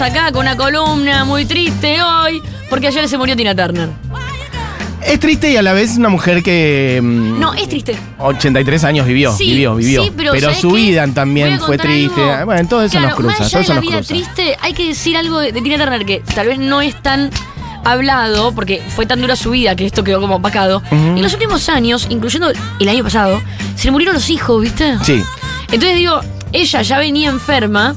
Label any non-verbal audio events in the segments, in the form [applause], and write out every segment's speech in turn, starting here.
acá con una columna muy triste hoy, porque ayer se murió Tina Turner. Es triste y a la vez una mujer que. mm, No, es triste. 83 años vivió, Sí, vivió, vivió. sí, pero ¿sabés su qué? vida Voy también a fue contar triste. algo. Bueno, todo eso Claro, nos cruza, Más todo allá eso de la nos vida cruza. triste, hay que decir algo de, de Tina Turner que tal vez no es tan hablado, porque fue tan dura su vida que esto quedó como opacado. Ujú. En los últimos años, incluyendo el año pasado, se le murieron los hijos, ¿viste? Sí. Entonces digo, ella ya venía enferma.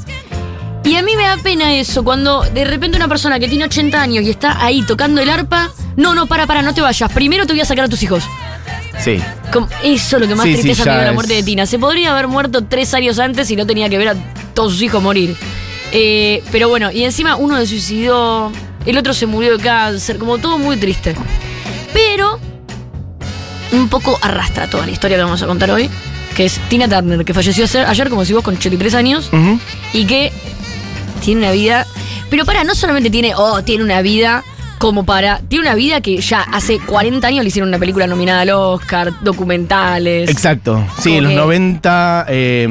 Y a mí me da pena eso, cuando de repente una persona que tiene 80 años y está ahí tocando el arpa, no, no, para, para, no te vayas. Primero te voy a sacar a tus hijos. Sí. Como- eso es lo que más Sí, sí, tristeza me ya dio la muerte de Tina. Se podría haber muerto tres años antes y no tenía que ver a todos sus hijos morir. Eh, pero bueno, y encima uno se suicidó, el otro se murió de cáncer, como todo muy triste. Pero un poco arrastra toda la historia que vamos a contar hoy, que es Tina Turner, que falleció ayer, como si vos con 83 años Ujú. y que tiene una vida. Pero para, no solamente tiene, oh, tiene una vida como para. Tiene una vida que ya hace 40 años le hicieron una película nominada al Oscar, documentales. Exacto. Sí, en los que- 90. Eh,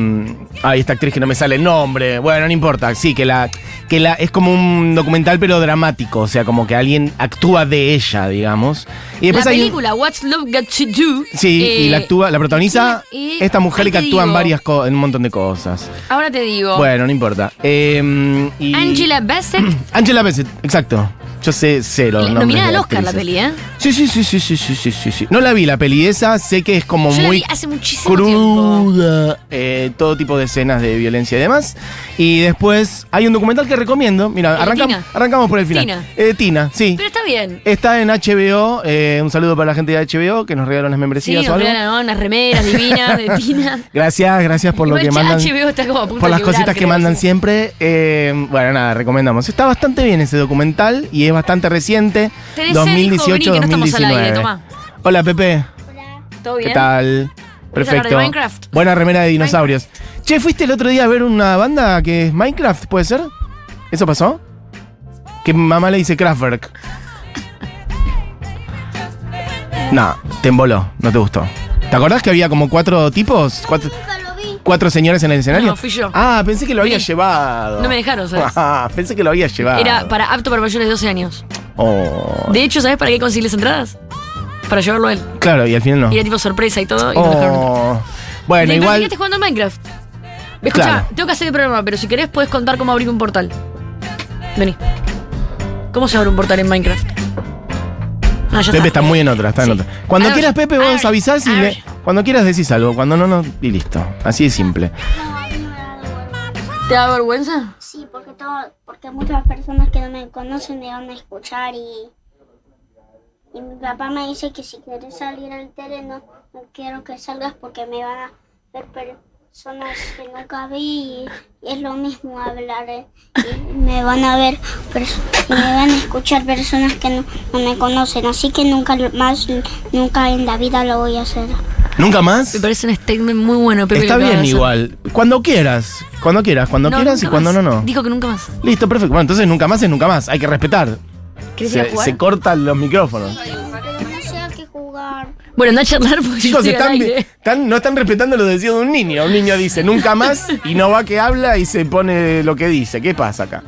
ay, esta actriz que no me sale el nombre. Bueno, no importa. Sí, que la. Que la, es como un documental, pero dramático. O sea, como que alguien actúa de ella, digamos. Y la después hay. un- película What's Love Got to Do. Sí, y eh, la actúa, la protagoniza y- esta mujer ahí que actúa en varias en un montón de cosas. Ahora te digo. Bueno, no importa. Y- Angela Bassett. [clears throat] Angela Bassett, exacto. Yo sé, los nombres nominada al Oscar la peli, ¿eh? Sí, sí, sí, sí, sí, sí, sí, sí, sí. No la vi la peli esa, sé que es como Yo la muy vi hace muchísimo tiempo. cruda, eh, todo tipo de escenas de violencia y demás. Y después hay un documental que recomiendo. Mira, ¿El de arrancamos, Tina? arrancamos por el final. Tina. Eh, Tina, sí. Pero está bien. Está en HBO. eh, un saludo para la gente de HBO que nos regalaron las Sí, membresías nos o algo. regalan ¿no? unas remeras divinas de Tina. [laughs] Gracias, gracias por lo que ya mandan. HBO está como a punto Por de las quebrar, cositas que creo, mandan sí. siempre. Eh, bueno, nada, recomendamos. Está bastante bien ese documental y es bastante reciente. Tenés sed, hijo, vení, que no estamos al aire, 2018-2019. tomá. Hola, Pepe. ¿Todo bien? ¿Qué tal? ¿Ves la Perfecto. de Minecraft? Buena remera de dinosaurios. Che, ¿fuiste el otro día a ver una banda que es Minecraft? ¿Puede ser? ¿Eso pasó? Que mamá le dice Kraftwerk. No, te emboló, no te gustó. ¿Te acordás que había como cuatro tipos? Cuatro, cuatro señores en el escenario. No, fui yo. Ah, pensé que lo había llevado. No me dejaron, ¿sabes? [laughs] Ah, pensé que lo había llevado. Era para apto para mayores de 12 años. Oh. De hecho, ¿sabes para qué conseguí las entradas? Para llevarlo a él. Claro, y al final no. Y era tipo sorpresa y todo. Y no me dejaron. Oh. Bueno, Le igual. quedaste jugando en Minecraft. Escucha, Claro. tengo que hacer el programa, pero si querés puedes contar cómo abrir un portal. Vení. ¿Cómo se abre un portal en Minecraft? Ah, Pepe está muy en otra, está en Sí. otra. Cuando A ver, quieras, Pepe, vos ver, avisás y a le- cuando quieras decís algo. Cuando no, no, y listo. Así de simple. ¿Te da vergüenza? Sí, porque todo, porque muchas personas que no me conocen me van a escuchar y, y mi papá me dice que si quieres salir al terreno, no quiero que salgas porque me van a ver personas que nunca vi y, y es lo mismo hablar eh, y me van a ver y me van a escuchar personas que no, no me conocen, así que nunca más, nunca en la vida lo voy a hacer. ¿Nunca más? Me parece un statement muy bueno, Pepe. Está bien igual. Cuando quieras. Cuando quieras. Cuando No, quieras y cuando más. no, no. Dijo que nunca más. Listo, perfecto. Bueno, entonces nunca más es nunca más. Hay que respetar. Se cortan los micrófonos. Bueno, a charlar porque Chicos, yo estoy al están, aire. están- no están respetando los deseos de un niño. Un niño dice nunca más y no va que habla y se pone lo que dice. ¿Qué pasa acá?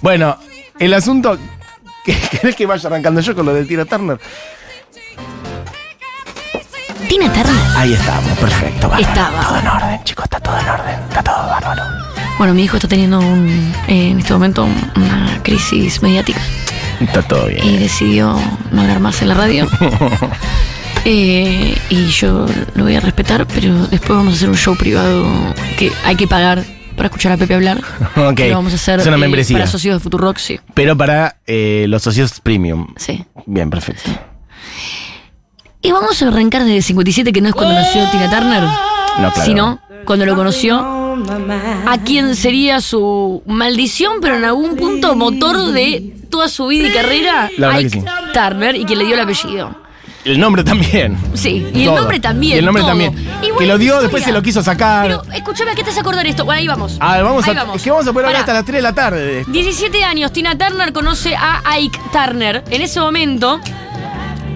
Bueno, el asunto. que- [laughs] ¿Querés que vaya arrancando yo con lo de Tina Turner? Tina Turner. Ahí estamos, perfecto. bárbaro. Estaba. Todo en orden, chicos, está todo en orden. Está todo bárbaro. Bueno, mi hijo está teniendo un, en este momento una crisis mediática Está todo y bien. decidió no hablar más en la radio. [laughs] Eh, y yo lo voy a respetar, pero después vamos a hacer un show privado que hay que pagar para escuchar a Pepe hablar. [laughs] Ok, lo vamos a hacer es una eh, membresía. para socios de Futurock, sí. Pero para eh, los socios premium. sí. Bien, perfecto. Y vamos a arrancar desde 57, que no es cuando nació Tina Turner, No, claro. sino cuando lo conoció a quien sería su maldición, pero en algún punto motor de toda su vida y carrera, La verdad Ike que sí. Turner, y quien le dio el apellido. El nombre también. Sí, y el nombre también. Y el nombre todo. también. Y que lo dio, historia. después se lo quiso sacar. Pero escúchame, ¿a qué te hace acordar esto? Bueno, ahí vamos. a ver, vamos Ahí a. Es que vamos a poder hablar hasta las 3 de la tarde de esto. 17 años, Tina Turner conoce a Ike Turner. En ese momento,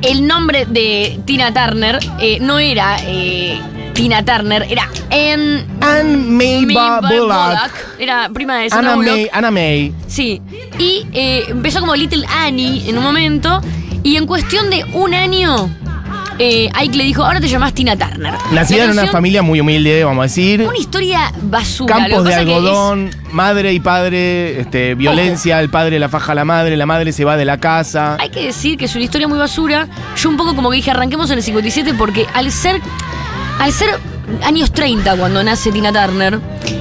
el nombre de Tina Turner eh, no era eh, Tina Turner, era Anne Anne May Bullock. Bullock. Era prima de Anna Bullock. May, Anna May. Sí. Y eh, empezó como Little Annie en un momento. Y en cuestión de un año, eh, Ike le dijo, ahora te llamás Tina Turner. Nacida en una familia muy humilde, vamos a decir. Una historia basura. Campos de es- algodón, madre y padre, este, violencia, el padre la faja a la madre, la madre se va de la casa. Hay que decir que es una historia muy basura. Yo un poco como que dije, arranquemos en el 57 porque al ser, al ser años 30 cuando nace Tina Turner,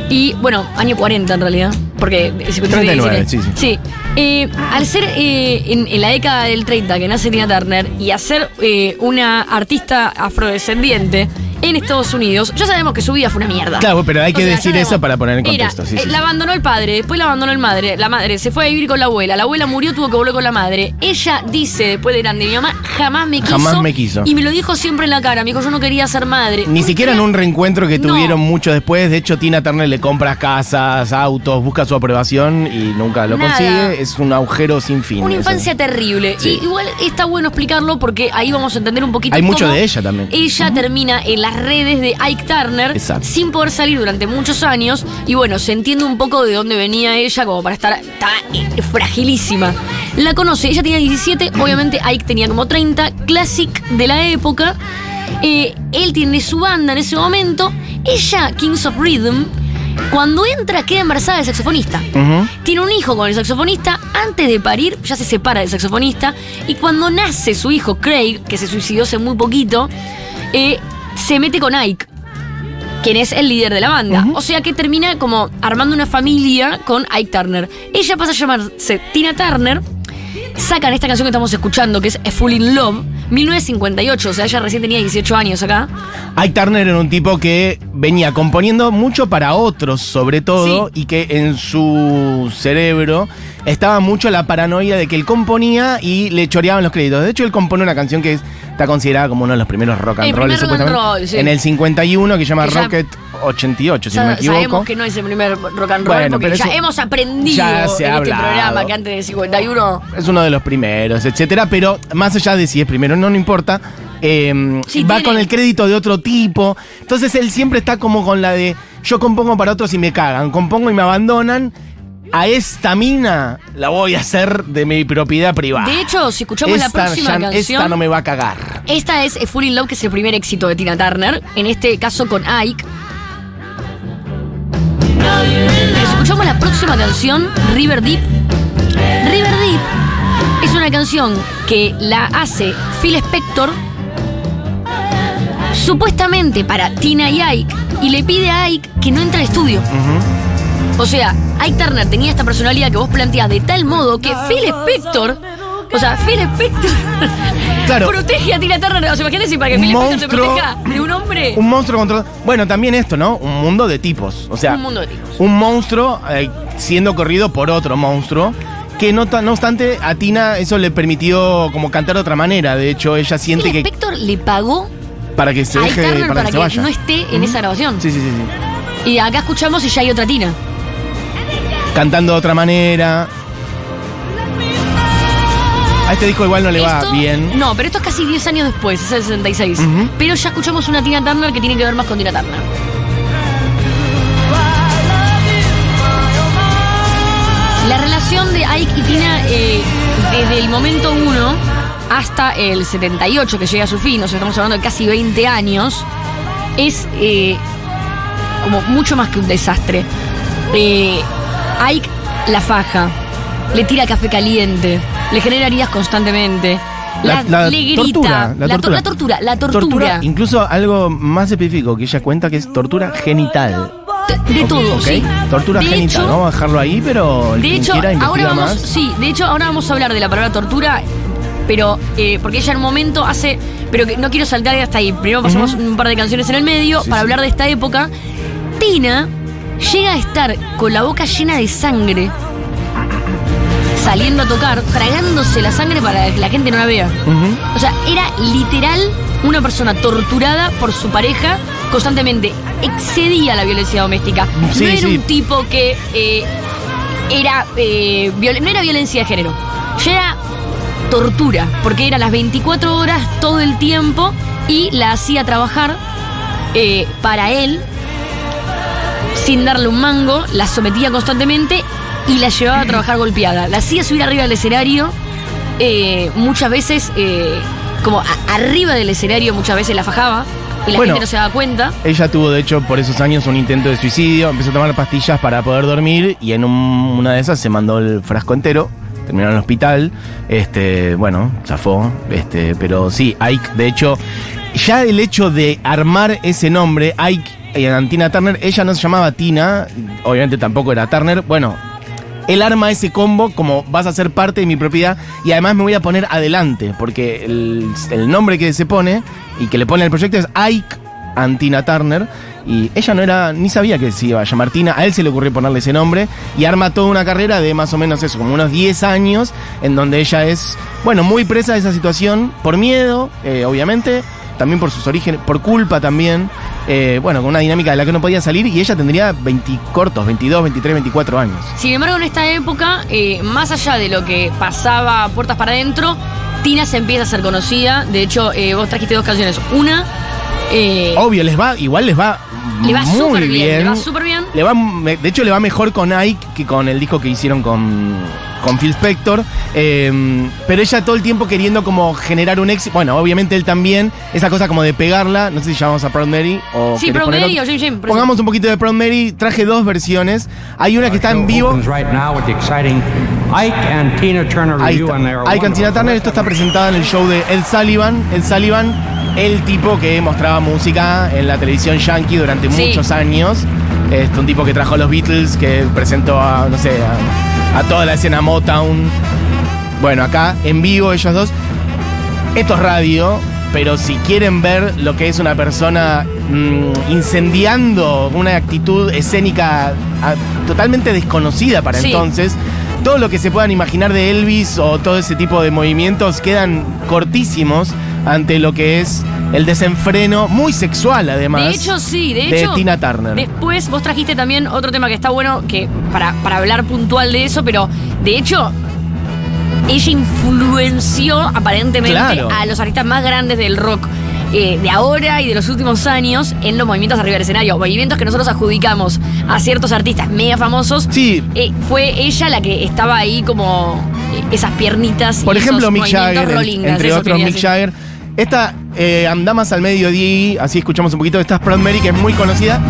y bueno, año 40 en realidad, porque el 57 39, dice- sí, sí. eh, al ser eh, en, en la década del 30 que nace Tina Turner y a ser eh, una artista afrodescendiente en Estados Unidos, ya sabemos que su vida fue una mierda. Claro, pero hay que O sea, ya decir eso para poner en contexto. sí, eh, sí, la sí. abandonó el padre, después la abandonó el madre, la madre se fue a vivir con la abuela, la abuela murió, tuvo que volver con la madre. Ella dice después de grande, mi mamá jamás me quiso. Jamás me quiso. Y me lo dijo siempre en la cara, me dijo, yo no quería ser madre. Ni ¿Por siquiera en un reencuentro que No. tuvieron mucho después. De hecho, Tina Turner le compra casas, autos, busca su aprobación y nunca lo Nada. consigue. Es un agujero sin fin. Una eso. infancia terrible. Sí. Y igual está bueno explicarlo porque ahí vamos a entender un poquito Hay mucho cómo de ella también. Ella termina en las redes de Ike Turner Exacto. sin poder salir durante muchos años. Y bueno, se entiende un poco de dónde venía ella como para estar eh, fragilísima. La conoce, ella tenía 17, obviamente Ike tenía como 30, classic de la época. Eh, él tiene su banda en ese momento. Ella, Kings of Rhythm, cuando entra queda embarazada del saxofonista. Tiene un hijo con el saxofonista, antes de parir ya se separa del saxofonista y cuando nace su hijo Craig, que se suicidó hace muy poquito, eh, se mete con Ike, quien es el líder de la banda. O sea que termina como armando una familia con Ike Turner. Ella pasa a llamarse Tina Turner, sacan esta canción que estamos escuchando, que es A Full in Love, 1958, o sea, ella recién tenía 18 años acá. Ike Turner era un tipo que venía componiendo mucho para otros, sobre todo, y que en su cerebro estaba mucho la paranoia de que él componía y le choreaban los créditos. De hecho, él compone una canción que es- está considerada como uno de los primeros rock and roll, primer rock and supuestamente. roll, sí. En el 51, que se llama Que ya- Rocket 88, si no me equivoco. Sabemos que no es el primer rock and roll, Bueno, porque pero ya eso- hemos aprendido ya se en ha este programa que antes del 51 Es uno de los primeros, etcétera, pero más allá de si es primero, no, no importa. eh, Sí, va tiene- con el crédito de otro tipo. Entonces él siempre está como con la de yo compongo para otros y me cagan, compongo y me abandonan. A esta mina la voy a hacer de mi propiedad privada. De hecho, si escuchamos la próxima ya- canción, Esta no me va a cagar. esta es Full in Love, que es el primer éxito de Tina Turner, en este caso con Ike. Escuchamos la próxima canción, River Deep. River Deep es una canción que la hace Phil Spector supuestamente para Tina y Ike y le pide a Ike que no entre al estudio. O sea, Ike Turner tenía esta personalidad que vos planteás de tal modo que Phil Spector, o sea, Phil Spector Claro. protege a Tina Turner. O sea, imagínate si para que Un Phil Spector te proteja de un hombre. Un monstruo contra. Bueno, también esto, ¿no? Un mundo de tipos. O sea, Un mundo de tipos. un monstruo eh, siendo corrido por otro monstruo. Que no, no obstante, a Tina eso le permitió como cantar de otra manera. De hecho, ella siente Phil que Spector le pagó para que se deje, para, para que, se vaya. no esté en esa grabación. Sí, sí, sí, sí. Y acá escuchamos y ya hay otra Tina. Cantando de otra manera. A este disco igual no le va bien. No, pero esto es casi 10 años después, es el 66. Ujú. Pero ya escuchamos una Tina Turner que tiene que ver más con Tina Turner. La relación de Ike y Tina eh, desde el momento 1 hasta el 78 que llega a su fin, o sea, estamos hablando de casi 20 años, es eh, como mucho más que un desastre. Eh, Ike la faja, le tira café caliente, le genera heridas constantemente. La, La- le grita. tortura, la to- tortura. la tortura, la tortura. Incluso algo más específico que ella cuenta que es tortura genital. De, todo, ok. sí. Tortura De genital. hecho- Vamos a dejarlo ahí, pero el De hecho, quiera ahora vamos, más. sí, de hecho ahora vamos a hablar de la palabra tortura, pero eh, porque ella en un momento hace, pero que no quiero saltar hasta ahí. Primero pasamos un par de canciones en el medio Sí, para sí. hablar de esta época. Tina llega a estar con la boca llena de sangre, saliendo a tocar, tragándose la sangre para que la gente no la vea. O sea, era literal una persona torturada por su pareja constantemente. Excedía la violencia doméstica. Sí, no era sí. un tipo que eh, era eh, no era violencia de género. Ya era tortura, porque era las 24 horas todo el tiempo y la hacía trabajar eh, para él, sin darle un mango, la sometía constantemente y la llevaba a trabajar golpeada. La hacía subir arriba del escenario, eh, muchas veces, eh, como a- arriba del escenario, muchas veces la fajaba y la Bueno. gente no se daba cuenta. Ella tuvo, de hecho, por esos años un intento de suicidio. Empezó a tomar pastillas para poder dormir y en un- una de esas se mandó el frasco entero. Terminó en el hospital. Este, bueno, zafó. Este, pero sí, Ike, de hecho, ya el hecho de armar ese nombre, Ike y Tina Turner, ella no se llamaba Tina, obviamente tampoco era Turner. Bueno, él arma ese combo como vas a ser parte de mi propiedad y además me voy a poner adelante, porque el, nombre que se pone y que le pone al proyecto es Ike Antina Turner. Y ella no era, ni sabía que se iba a llamar Tina, a él se le ocurrió ponerle ese nombre y arma toda una carrera de más o menos eso, como unos 10 años, en donde ella es, bueno, muy presa de esa situación, por miedo, eh, obviamente, también por sus orígenes, por culpa también, eh, bueno, con una dinámica de la que no podía salir y ella tendría 20 cortos, 22, 23, 24 años. Sin embargo, en esta época, eh, más allá de lo que pasaba puertas para adentro, Tina se empieza a ser conocida. De hecho, eh, vos trajiste dos canciones. Una, Obvio, les va, igual les va, le va muy súper bien. bien. Le va súper bien. Le va, de hecho, le va mejor con Ike que con el disco que hicieron con, con Phil Spector. Eh, pero ella todo el tiempo queriendo como generar un éxito. Bueno, obviamente él también. Esa cosa como de pegarla. No sé si llamamos a Proud Mary o. Sí, Proud Mary o Jim Jim. Pongamos un poquito de Proud Mary. Traje dos versiones. Hay una que está en vivo. Right now with the exciting Ike and Tina Turner Ahí está. Ike and Tina Turner, esto está presentada en el show de Ed Sullivan. Ed Sullivan, el tipo que mostraba música en la televisión yankee durante Sí. muchos años. Este, un tipo que trajo a los Beatles, que presentó a, no sé, a, a toda la escena Motown. Bueno, acá en vivo ellos dos. Esto es radio, pero si quieren ver lo que es una persona mm, incendiando una actitud escénica ah, totalmente desconocida para Sí. entonces, todo lo que se puedan imaginar de Elvis o todo ese tipo de movimientos quedan cortísimos ante lo que es el desenfreno, muy sexual además. De hecho, sí, de de hecho. Tina Turner. Después vos trajiste también otro tema que está bueno, que para, para hablar puntual de eso, pero de hecho. Ella influenció aparentemente Claro. a los artistas más grandes del rock eh, de ahora y de los últimos años en los movimientos arriba del escenario. Movimientos que nosotros adjudicamos a ciertos artistas mega famosos. Sí. Eh, fue ella la que estaba ahí como esas piernitas. y Por esos ejemplo, Mick movimientos Jagger, entre otros Mick. Jagger. Esta eh, anda más al mediodía, así escuchamos un poquito. Esta es Proud Mary, que es muy conocida.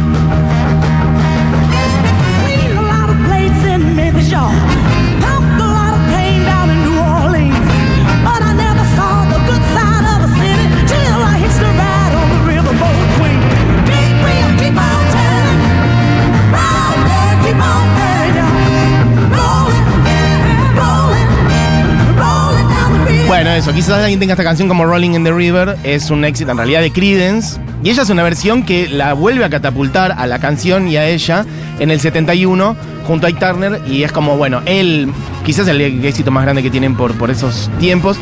Bueno, eso, quizás alguien tenga esta canción como Rolling in the River, es un éxito en realidad de Creedence. Y ella es una versión que la vuelve a catapultar a la canción y a ella en el 71 junto a Ike Turner. Y es como, bueno, él, quizás el éxito más grande que tienen por, por esos tiempos.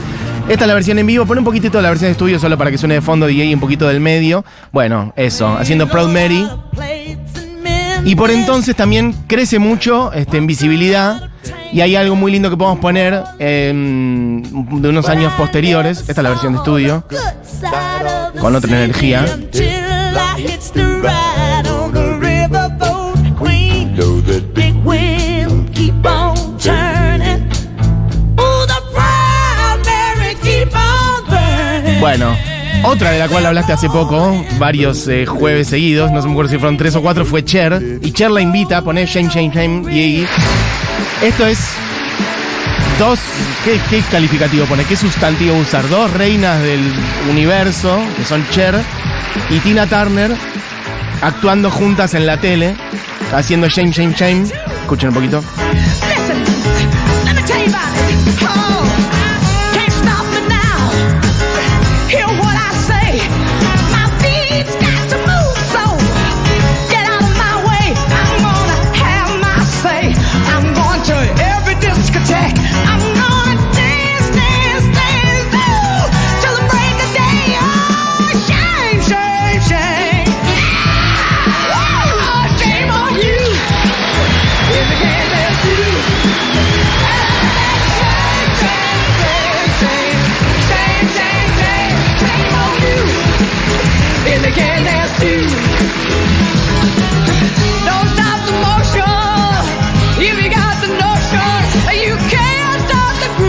Esta es la versión en vivo, pone un poquitito de la versión de estudio solo para que suene de fondo y un poquito del medio. Bueno, eso, haciendo Proud Mary. Y por entonces también crece mucho este, en visibilidad. Y hay algo muy lindo que podemos poner em, de unos años posteriores. Esta es la versión de estudio. Con otra energía. Bueno, otra de la cual hablaste hace poco, varios eh, jueves seguidos, no se me acuerdo si fueron tres o cuatro, fue Cher. Y Cher la invita a poner Shame, Shame, Shame, y Esto es dos. ¿qué, calificativo pone? ¿Qué sustantivo usar? Dos reinas del universo, que son Cher y Tina Turner, actuando juntas en la tele, haciendo Shame, Shame, Shame. Escuchen un poquito. I'm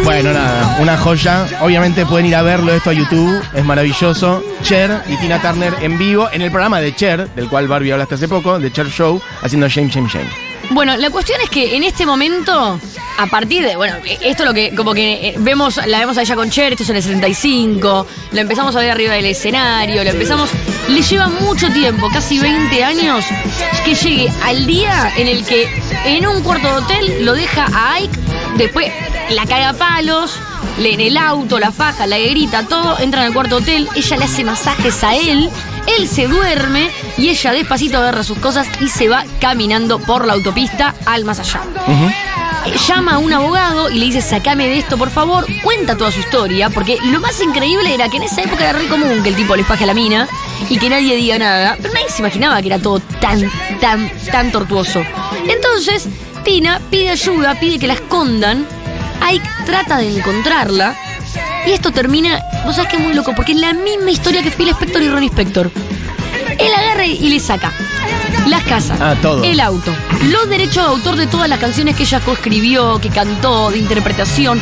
Bueno, nada, una joya. Obviamente pueden ir a verlo esto a YouTube, es maravilloso. Cher y Tina Turner en vivo en el programa de Cher, del cual Barbie hablaste hace poco, de Cher Show, haciendo Shame, Shame, Shame. Bueno, la cuestión es que en este momento, a partir de, bueno, esto es lo que, como que eh, vemos, la vemos a ella con Cher, esto es en el 75, la empezamos a ver arriba del escenario, la empezamos, le lleva mucho tiempo, casi 20 años, que llegue al día en el que en un cuarto de hotel lo deja a Ike, después la caga a palos, le en el auto, la faja, la grita, todo, entran al cuarto hotel, ella le hace masajes a él, él se duerme y ella despacito agarra sus cosas y se va caminando por la autopista al más allá. Eh, Llama a un abogado y le dice, sacame de esto, por favor. Cuenta toda su historia, porque lo más increíble era que en esa época era re común que el tipo le faje a la mina y que nadie diga nada. Pero nadie se imaginaba que era todo tan, tan, tan tortuoso. Entonces, Tina pide ayuda, pide que la escondan. Ike trata de encontrarla. Y esto termina, vos sabés que es muy loco, porque es la misma historia que Phil Spector y Ronnie Spector. Él agarra y le saca las casas, Ah, todo. el auto, los derechos de autor de todas las canciones que ella coescribió, que cantó, de interpretación,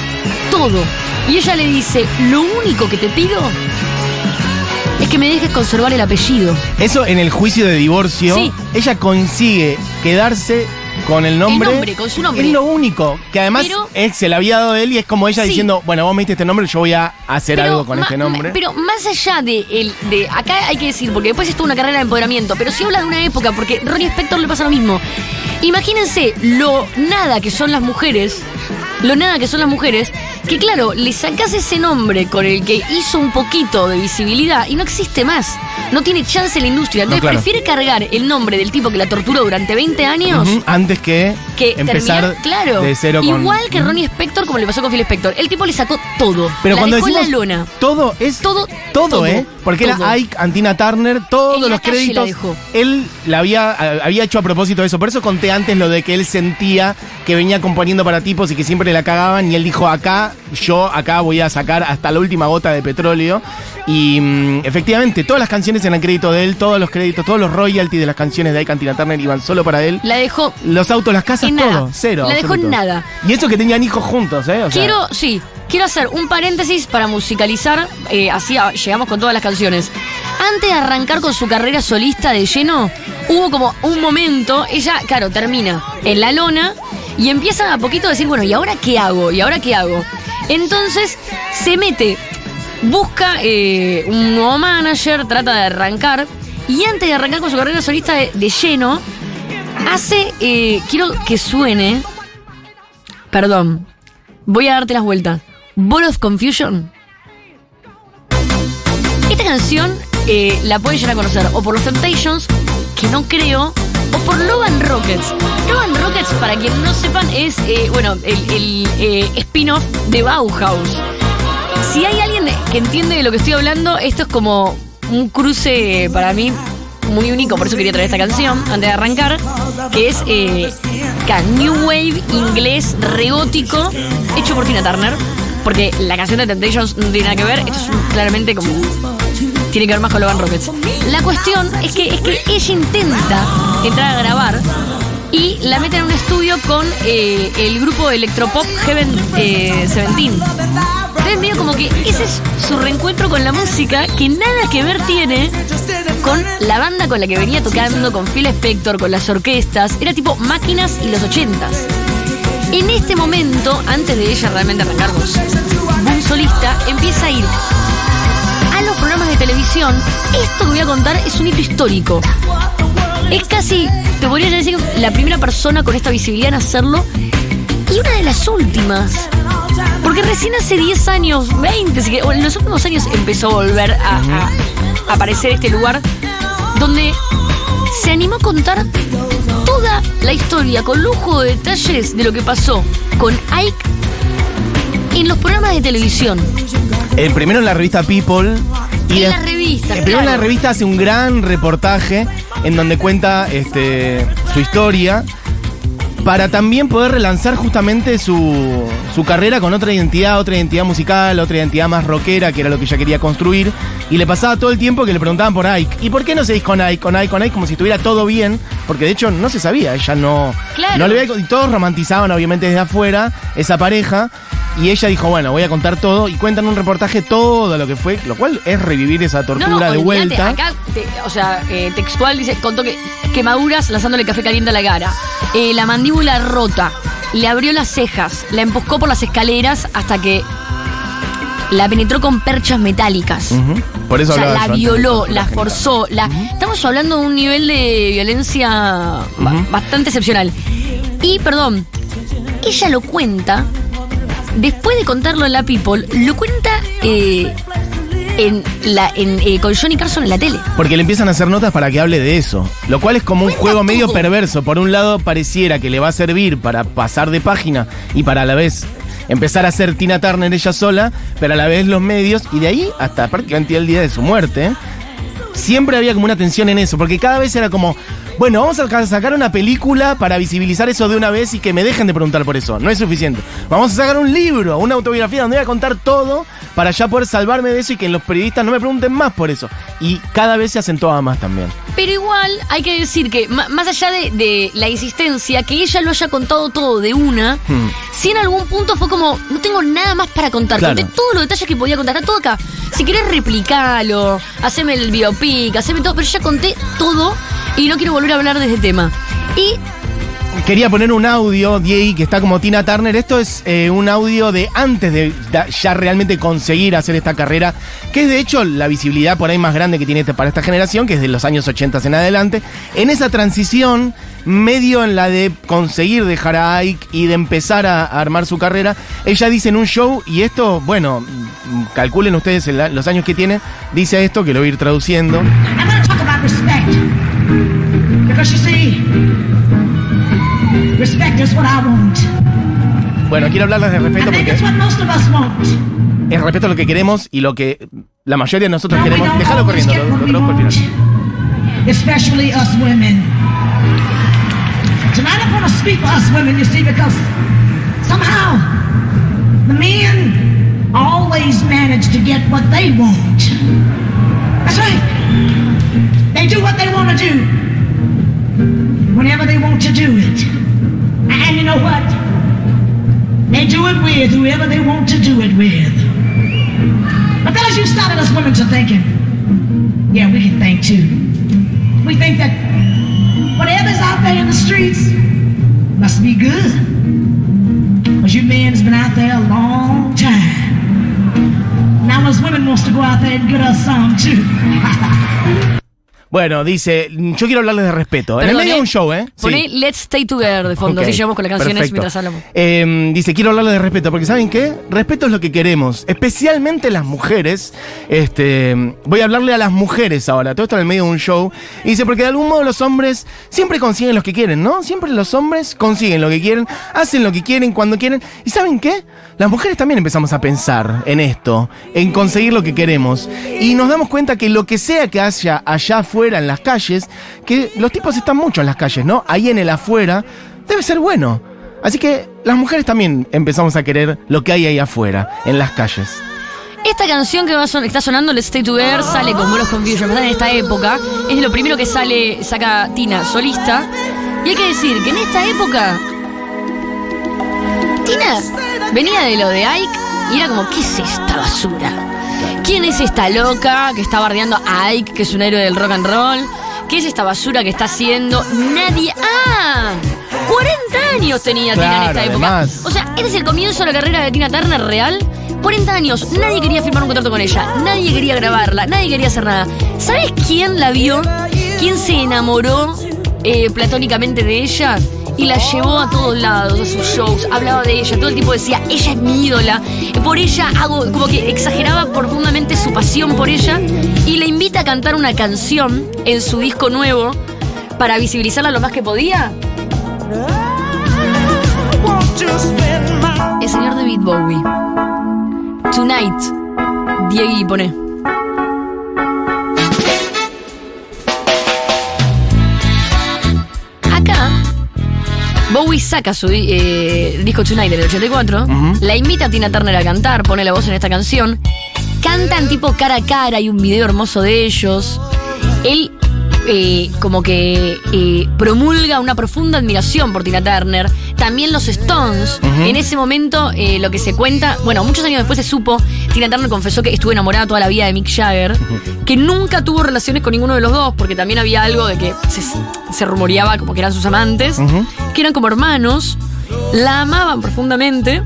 todo. Y ella le dice, lo único que te pido es que me dejes conservar el apellido. Eso en el juicio de divorcio, Sí. ella consigue quedarse con el nombre. El nombre, con su nombre. Es lo único. Que además Pero- él se le había dado a él y es como ella Sí. diciendo, bueno, vos me diste este nombre, yo voy a hacer Pero algo con ma- este nombre. Pero más allá de el de acá hay que decir, porque después estuvo una carrera de empoderamiento, pero si habla de una época, porque Ronnie Spector le pasa lo mismo. Imagínense lo nada que son las mujeres, lo nada que son las mujeres, que claro, le sacás ese nombre con el que hizo un poquito de visibilidad y no existe más. No tiene chance la industria. Entonces claro. prefiere cargar el nombre del tipo que la torturó durante 20 años Antes que, que empezar terminar, claro, de cero con. igual que Ronnie Spector como le pasó con Phil Spector. El tipo le sacó todo. Pero la cuando dejó decimos la lona. todo es Todo, todo, todo, ¿eh? Porque todo. era Ike, Antina Turner, todos En los la créditos. dejó. Él la había, había hecho a propósito de eso. Por eso conté antes lo de que él sentía que venía componiendo para tipos y que siempre la cagaban. Y él dijo, acá, yo acá voy a sacar hasta la última gota de petróleo. Y mm, efectivamente, todas las canciones el crédito de él, todos los créditos, todos los royalties de las canciones de Ike, Antina Turner iban solo para él. La dejó. Los autos, las casas, nada. todo, cero. La dejó en nada. Y eso que tenían hijos juntos, ¿eh? O sea, Quiero, sí, quiero hacer un paréntesis para musicalizar, eh, así a- llegamos con todas las canciones. Antes de arrancar con su carrera solista de lleno, hubo como un momento, ella, claro, termina en la lona y empieza a poquito a decir, bueno, ¿y ahora qué hago? ¿Y ahora qué hago? Entonces se mete, busca eh, un nuevo manager, trata de arrancar y antes de arrancar con su carrera solista de, de lleno, hace, eh, quiero que suene, perdón, Voy a darte las vueltas. Ball of Confusion. Esta canción eh, la pueden llegar a conocer o por los Temptations, que no creo, o por Love Rockets. Love Rockets, para quien no sepan, es eh, bueno el, el, eh, spin-off de Bauhaus. Si hay alguien que entiende de lo que estoy hablando, esto es como un cruce para mí muy único, por eso quería traer esta canción antes de arrancar, que es eh, New Wave inglés regótico hecho por Tina Turner, porque la canción de Temptations no tiene nada que ver, esto es claramente como tiene que ver más con Love and Rockets. La cuestión es que es que ella intenta entrar a grabar y la meten en un estudio con eh, el grupo electropop Heaven eh, 17. Entonces medio como que ese es su reencuentro con la música que nada que ver tiene con la banda con la que venía tocando, con Phil Spector, con las orquestas. Era tipo máquinas y los ochentas. En este momento, antes de ella realmente arrancar boom solista, empieza a ir a los programas de televisión. Esto que voy a contar es un hito histórico. Es casi, te podría decir, la primera persona con esta visibilidad en hacerlo y una de las últimas. Porque recién hace 10 años, 20, así que, o en los últimos años empezó a volver a aparecer este lugar donde se animó a contar toda la historia con lujo de detalles de lo que pasó con Ike en los programas de televisión. El primero en la revista People. Y En la revista, El primero en la revista hace un gran reportaje en donde cuenta este, su historia para también poder relanzar justamente su, su carrera con otra identidad, otra identidad musical, otra identidad más rockera, que era lo que ella quería construir. Y le pasaba todo el tiempo que le preguntaban por Ike. ¿Y por qué no seguís con Ike, con Ike, con Ike? Como si estuviera todo bien, porque de hecho no se sabía, ella no... Claro. no le había- y todos romantizaban obviamente desde afuera esa pareja. Y ella dijo, bueno, voy a contar todo. Y cuentan un reportaje todo lo que fue, lo cual es revivir esa tortura No, no, de vuelta. Acá, te- o sea, eh, textual dice, contó que quemaduras lanzándole café caliente a la cara. Eh, la mandíbula rota. Le abrió las cejas. La empujó por las escaleras hasta que la penetró con perchas metálicas. Por eso O sea, la yo violó, la genital. forzó. La... Estamos hablando de un nivel de violencia bastante excepcional. Y, perdón, ella lo cuenta, después de contarlo en la People, lo cuenta eh, en la, en, eh, con Johnny Carson en la tele. Porque le empiezan a hacer notas para que hable de eso. Lo cual es como un Cuenta juego medio perverso. Por un lado, pareciera que le va a servir para pasar de página y para a la vez empezar a ser Tina Turner ella sola, pero a la vez los medios, y de ahí hasta prácticamente el día de su muerte. Siempre había como una tensión en eso, porque cada vez era como, bueno, vamos a ca- sacar una película para visibilizar eso de una vez y que me dejen de preguntar por eso. No es suficiente. Vamos a sacar un libro, una autobiografía donde voy a contar todo para ya poder salvarme de eso y que los periodistas no me pregunten más por eso. Y cada vez se acentuaba más también. Pero igual hay que decir que, más allá de, de la insistencia, que ella lo haya contado todo de una, Hmm. si en algún punto fue como, no tengo nada más para contar, Claro. conté todos los detalles que podía contar, está todo acá. Si querés replicalo, haceme el biopic, haceme todo, pero ya conté todo y no quiero volver a hablar de ese tema. Y Quería poner un audio, Diego, que está como Tina Turner. Esto es eh, un audio de antes de ya realmente conseguir hacer esta carrera, que es de hecho la visibilidad por ahí más grande que tiene este- para esta generación, que es de los años 80 en adelante. En esa transición, medio en la de conseguir dejar a Ike y de empezar a, a armar su carrera, ella dice en un show, y esto, bueno, calculen ustedes el- los años que tiene, dice esto, que lo voy a ir traduciendo. I'm Because you see, respect is what I want. Bueno, quiero hablarles de respeto porque es respeto a lo que queremos y lo que la mayoría de nosotros queremos. Déjalo corriendo, lo, lo traduzco al final. especially us women. Tonight I'm going to speak for us women, you see, because somehow the men always manage to get what they want. That's right. They do what they want to do whenever they want to do it. And you know what? They do it with whoever they want to do it with. But fellas, you started us women to thinking, yeah, we can think too. We think that whatever's out there in the streets must be good. Because you men's been out there a long time. Now us women wants to go out there and get us some too. [laughs] Bueno, dice, yo quiero hablarles de respeto. en el medio de ¿eh? un show, ¿eh? Sí. poné Let's Stay Together de fondo, Ok, así llevamos con las canciones perfecto. mientras hablamos. Eh, dice, quiero hablarle de respeto, porque ¿saben qué? Respeto es lo que queremos, especialmente las mujeres. Este, voy a hablarle a las mujeres ahora, todo esto en el medio de un show. Y dice, porque de algún modo los hombres siempre consiguen lo que quieren, ¿no? Siempre los hombres consiguen lo que quieren, hacen lo que quieren, cuando quieren. ¿Y saben qué? Las mujeres también empezamos a pensar en esto, en conseguir lo que queremos. Y nos damos cuenta que lo que sea que haya allá afuera en las calles, que los tipos están mucho en las calles, ¿no? Ahí en el afuera, debe ser bueno. Así que las mujeres también empezamos a querer lo que hay ahí afuera, en las calles. Esta canción que va son- está sonando, Let's Stay Together, sale con Buenos Confusion. En esta época. Es lo primero que sale, saca Tina solista. Y hay que decir que en esta época. Tina venía de lo de Ike y era como, ¿qué es esta basura? ¿Quién es esta loca que está bardeando a Ike, que es un héroe del rock and roll? ¿Qué es esta basura que está haciendo? Nadie. ¡Ah! 40 años tenía Tina en esta época. además. O sea, este es el comienzo de la carrera de Tina Turner real. 40 años, nadie quería firmar un contrato con ella, nadie quería grabarla, nadie quería hacer nada. ¿Sabes quién la vio? ¿Quién se enamoró eh, platónicamente de ella? Y la llevó a todos lados, a sus shows, hablaba de ella, todo el tiempo decía, ella es mi ídola, por ella hago, como que exageraba profundamente su pasión por ella, y le invita a cantar una canción en su disco nuevo para visibilizarla lo más que podía. El señor David Bowie. Tonight. Diego pone. Bowie saca su eh, disco Tonight del 84, la invita a Tina Turner a cantar, pone la voz en esta canción, cantan tipo cara a cara, hay un video hermoso de ellos. Él eh, como que eh, promulga una profunda admiración por Tina Turner. También los Stones. En ese momento, eh, lo que se cuenta, bueno, muchos años después se supo, Tina Turner confesó que estuvo enamorada toda la vida de Mick Jagger, que nunca tuvo relaciones con ninguno de los dos, porque también había algo de que se, se rumoreaba como que eran sus amantes, que eran como hermanos, la amaban profundamente,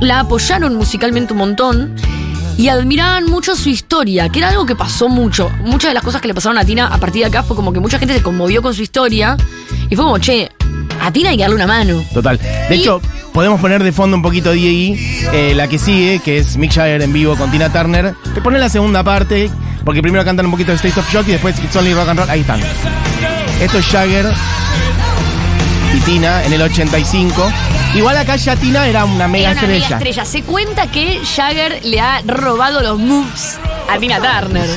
la apoyaron musicalmente un montón. Y admiraban mucho su historia, que era algo que pasó mucho. Muchas de las cosas que le pasaron a Tina a partir de acá fue como que mucha gente se conmovió con su historia. Y fue como, che, a Tina hay que darle una mano. Total. De Y- hecho, podemos poner de fondo un poquito de ahí eh, la que sigue, que es Mick Jagger en vivo con Tina Turner. Te ponen la segunda parte, porque primero cantan un poquito de State of Shock y después It's Only Rock and Roll. Ahí están. Esto es Jagger y Tina en el 85. Igual acá ya Tina era una mega Era una estrella. mega estrella. Se cuenta que Jagger le ha robado los moves a Tina Turner.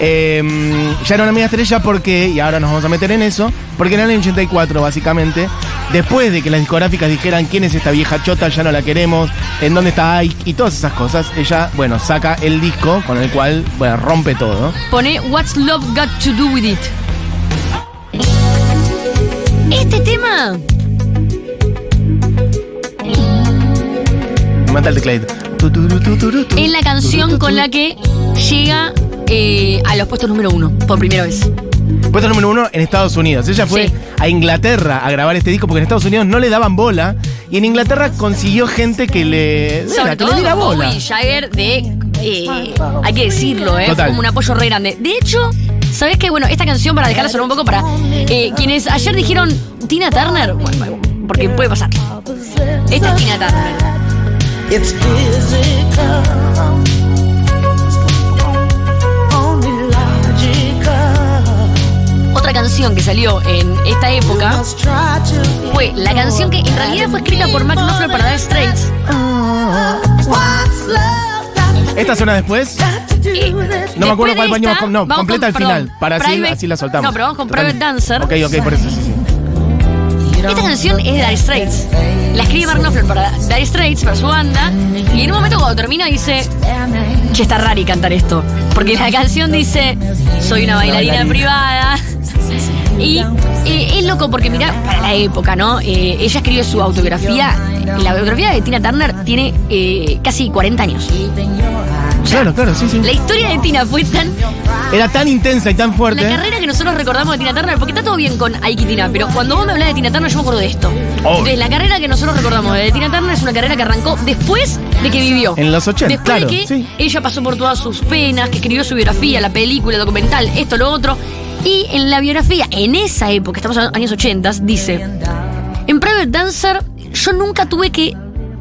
Eh, ya era una mega estrella porque, y ahora nos vamos a meter en eso, porque en el año 84, básicamente, después de que las discográficas dijeran quién es esta vieja chota, ya no la queremos, en dónde está Ike y todas esas cosas, ella, bueno, saca el disco con el cual, bueno, rompe todo. Pone What's Love Got to Do With It. Este tema mata el es la canción con la que llega eh, a los puestos número uno por primera vez. Puesto número uno en Estados Unidos. Ella fue Sí. a Inglaterra a grabar este disco porque en Estados Unidos no le daban bola y en Inglaterra consiguió gente que le, Sobre que le todo diera bola. Bowie Jagger de... eh, hay que decirlo, ¿eh? Fue como un apoyo re grande. De hecho, ¿sabés qué? Bueno, esta canción, para dejarla sonar un poco, para eh, quienes ayer dijeron Tina Turner, bueno, porque puede pasar. Esta es Tina Turner. It's physical, only logical. Otra canción que salió en esta época fue la canción que en realidad fue escrita por Mac Knopfler para Dire Straits. Got Esta suena después. Eh? No me acuerdo cuál baño no, completa con- al final, para así- así la soltamos. No, pero vamos con Total. Private Dancer. Ok, ok, por eso sí. Esta canción es de Dire Straits. La escribe Mark Knopfler para Dire Straits, para su banda. Y en un momento cuando termina dice, che, está raro cantar esto. Porque la canción dice, soy una bailarina privada. Y eh, es loco porque mirá, para la época, ¿no? Eh, ella escribe su autobiografía. La biografía de Tina Turner tiene eh, casi 40 años. Claro, claro, sí, sí. La historia de Tina fue tan Era tan intensa y tan La fuerte. carrera que nosotros recordamos de Tina Turner, porque está todo bien con Ike y Tina, pero cuando vos me hablas de Tina Turner, yo me acuerdo de esto. Entonces, la carrera que nosotros recordamos de Tina Turner es una carrera que arrancó después de que vivió. En los 80, Después claro, de que sí. ella pasó por todas sus penas, que escribió su biografía, la película, el documental, esto, lo otro. Y en la biografía, en esa época, estamos en los años 80, dice: En Private Dancer, yo nunca tuve que.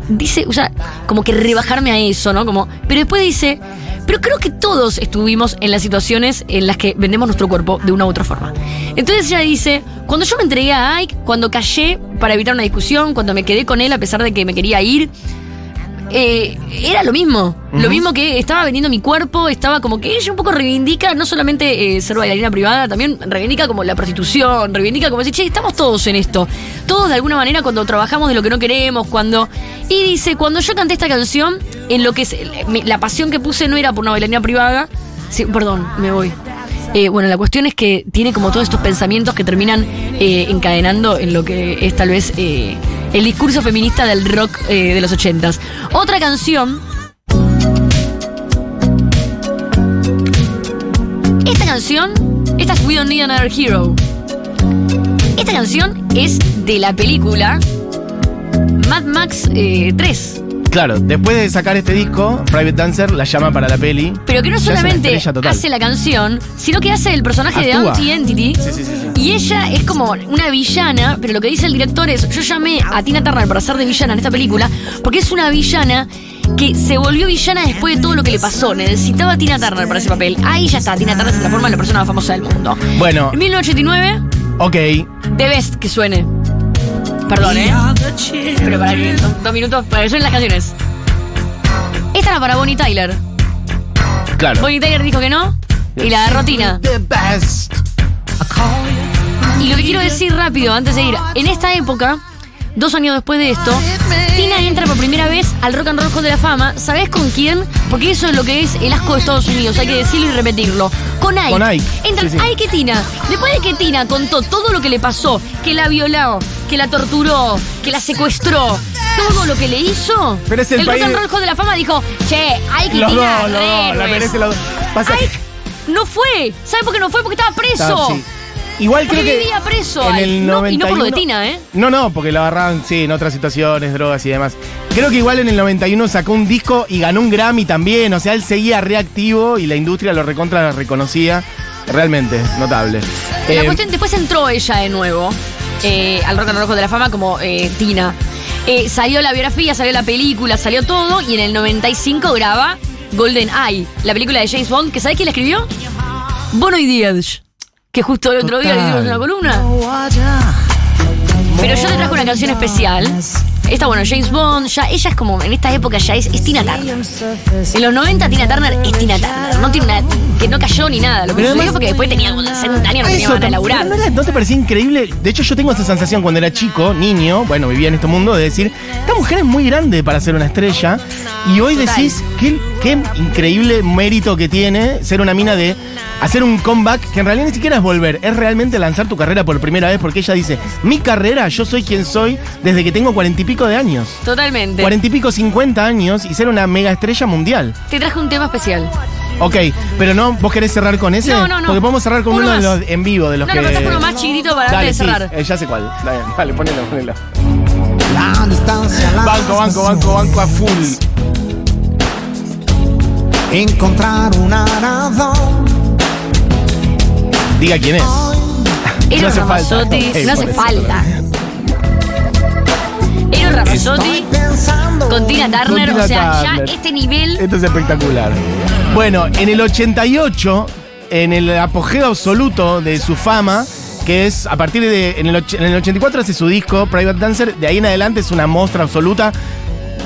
Dice, o sea, como que rebajarme a eso, ¿no? Como, pero después dice, pero creo que todos estuvimos en las situaciones en las que vendemos nuestro cuerpo de una u otra forma. Entonces ella dice, cuando yo me entregué a Ike, cuando callé para evitar una discusión, cuando me quedé con él a pesar de que me quería ir, eh, era lo mismo. Lo mismo que estaba vendiendo mi cuerpo, estaba como que ella un poco reivindica no solamente eh, ser bailarina privada, también reivindica como la prostitución, reivindica como decir, che, estamos todos en esto. Todos de alguna manera cuando trabajamos de lo que no queremos, cuando... Y dice, cuando yo canté esta canción, en lo que es, la pasión que puse no era por una bailarina privada, sí, perdón, me voy. Eh, bueno, la cuestión es que tiene como todos estos pensamientos que terminan eh, encadenando en lo que es tal vez eh, el discurso feminista del rock de los ochentas. Otra canción. Esta canción, esta es We Don't Need Another Hero. Esta canción es de la película Mad Max eh, 3. Claro, después de sacar este disco, Private Dancer la llama para la peli. Pero que no Ya solamente hace la canción, sino que hace el personaje de Actúa. Anti-Entity. Sí, sí, sí, sí. Y ella es como una villana, pero lo que dice el director es, yo llamé a Tina Turner para ser de villana en esta película, porque es una villana que se volvió villana después de todo lo que le pasó. Necesitaba a Tina Turner para ese papel. Ahí ya está, Tina Turner se transforma en la persona más famosa del mundo. Bueno, En 1989, ok. The Best que suene. Perdón, ¿eh? Pero para que dos, dos minutos para que suenen las canciones. Esta era para Bonnie Tyler. Claro. Bonnie Tyler dijo que no y la agarró Tina. Y lo que quiero decir rápido, antes de ir, en esta época, dos años después de esto, Tina entra por primera vez al Rock and Roll Hall de la Fama. ¿Sabés con quién? Porque eso es lo que es el asco de Estados Unidos, hay que decirlo y repetirlo. Con Ike. Con Ike, Entran sí, sí. Ike y Tina. Después de que Tina contó todo lo que le pasó, que la violó, que la torturó, que la secuestró, todo lo que le hizo, Pero es el Rock país de- la Fama dijo, che, Ike y Los Tina, dos, los re dos, la héroes". merece los dos. Pasa que- Ike no fue. ¿Sabe por qué no fue? Porque estaba preso. Está- sí. Igual creo que. vivía preso En el No, y no por lo de 91 Tina, ¿eh? No, no, porque lo agarraban, sí, en otras situaciones, drogas y demás. Creo que igual en el 91 sacó un disco y ganó un Grammy también. O sea, él seguía reactivo y la industria lo recontra reconocía. Realmente, notable. La Eh, cuestión, después entró ella de nuevo eh, al Rock and Roll de la Fama como eh, Tina. Eh, salió la biografía, salió la película, salió todo y en el 95 graba Golden Eye, la película de James Bond, que ¿sabés quién la escribió? Bono y Diaz, que justo el otro día le dimos una columna. Pero yo te traje una canción especial. Esta, bueno, James Bond, ya, ella es como, en esta época ya es, es Tina Turner. En los 90 Tina Turner es Tina Turner. No tiene una, que no cayó ni nada. Lo que sucedió porque después tenía como 60 años, no tenía Eso, ganas de laburar. ¿no, era- no te parecía increíble? De hecho, yo tengo esa sensación cuando era chico, niño, bueno, vivía en este mundo, de decir, esta mujer es muy grande para ser una estrella. Y hoy Total. decís, qué, qué increíble mérito que tiene ser una mina de hacer un comeback que en realidad ni siquiera es volver, es realmente lanzar tu carrera por primera vez, porque ella dice, mi carrera, yo soy quien soy desde que tengo cuarenta y pico de años. Totalmente. Cuarenta y pico, cincuenta años y ser una mega estrella mundial. Te traje un tema especial. Ok, pero no, ¿vos querés cerrar con ese? No, no, no. Porque podemos cerrar con Uno uno, de los en vivo, de los No, que. no, pero traje uno más chiquitito para Dale, antes de sí, cerrar. eh, ya sé cuál. Dale, dale, ponelo, ponelo. La distancia, la Banco, banco, banco, banco a full. Encontrar una razón. Diga quién es. Eros No hace falta. Ramazzotti, no hace eso. falta. Eros Ramazzotti Pensando. con Tina Turner, Con Tina o sea, Turner. ya este nivel. Esto es espectacular. Bueno, en el 88, en el apogeo absoluto de su fama, que es a partir de. En el, en el 84 hace su disco, Private Dancer, de ahí en adelante es una muestra absoluta.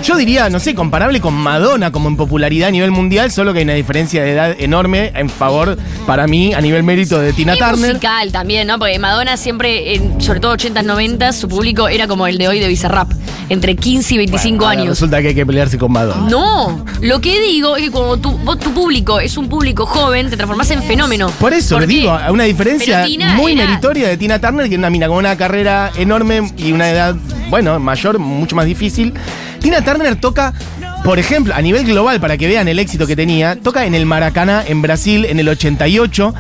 Yo diría, no sé, comparable con Madonna como en popularidad a nivel mundial, solo que hay una diferencia de edad enorme en favor, para mí, a nivel mérito de Tina Y Turner. musical también, ¿no? Porque Madonna siempre, en- sobre todo 80s, 90s, su público era como el de hoy de Bizarrap, entre 15 y 25 Ahora años. Resulta que hay que pelearse con Madonna. No, lo que digo es que cuando tu, vos, tu público es un público joven, te transformás en fenómeno. Por eso ¿Por le digo, a una diferencia muy era- meritoria de Tina Turner, que es una mina con una carrera enorme y una edad, bueno, mayor, mucho más difícil. Tina Turner toca, por ejemplo, a nivel global, para que vean el éxito que tenía, toca en el Maracaná, en Brasil, en el 88.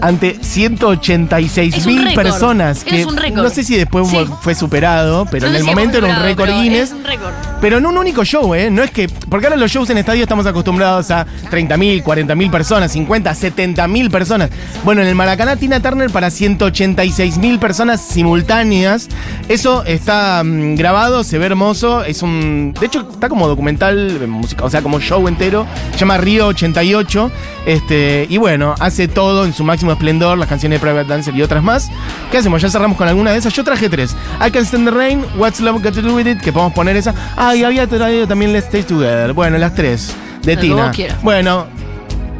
Ante 186 Es un mil personas. Es Que un récord. No sé si después Sí. fue- superado, pero No en el momento era un récord Guinness. Es un récord. Pero en un único show, ¿eh? No es que. Porque ahora los shows en estadio estamos acostumbrados a 30.000, 40.000 personas, 50, 70.000 personas. Bueno, en el Maracaná, Tina Turner para 186.000 personas simultáneas. Eso está mm, grabado, se ve hermoso. Es un. De hecho, está como documental, eh, música, o sea, como show entero. Se llama Río 88. Este, y bueno, hace todo en su máximo esplendor, las canciones de Private Dancer y otras más. ¿Qué hacemos? Ya cerramos con alguna de esas. Yo traje tres. I Can Stand the Rain, What's Love Got to Do With It, que podemos poner esa. Ah, y había traído también Let's Stay Together. Bueno, las tres. De que Tina. Bueno,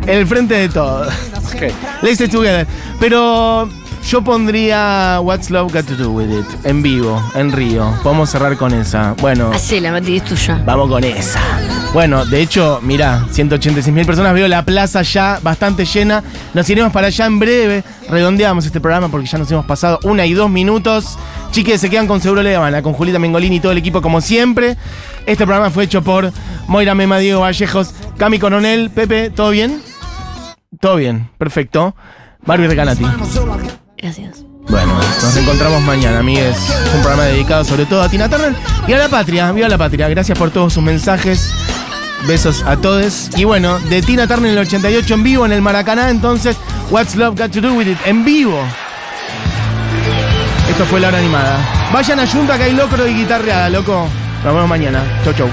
el frente de todo. Ok. Let's Stay Together. Pero yo pondría What's Love Got to Do With It en vivo, en Río. Podemos cerrar con esa. Bueno. Hacela, Mati, es tuya. Vamos con esa. Bueno, de hecho, mirá, 186 mil personas. Veo la plaza ya bastante llena. Nos iremos para allá en breve. Redondeamos este programa porque ya nos hemos pasado una y dos minutos. Chiques, se quedan con Seguro Le Habana, con Julita Mengolini y todo el equipo como siempre. Este programa fue hecho por Moira Mema, Diego Vallejos, Cami Coronel, Pepe, ¿todo bien? Todo bien, perfecto. Barbie Recanati. Gracias. Bueno, nos encontramos mañana, amigues. Es un programa dedicado sobre todo a Tina Turner y a la patria. Viva la patria. Gracias por todos sus mensajes. Besos a todos. Y bueno, de Tina Turner en el 88 en vivo en el Maracaná, entonces, What's Love Got to Do With It en vivo. Esto fue la hora animada. Vayan a Junta que hay locro y guitarreada, loco. Nos vemos mañana. Chau, chau.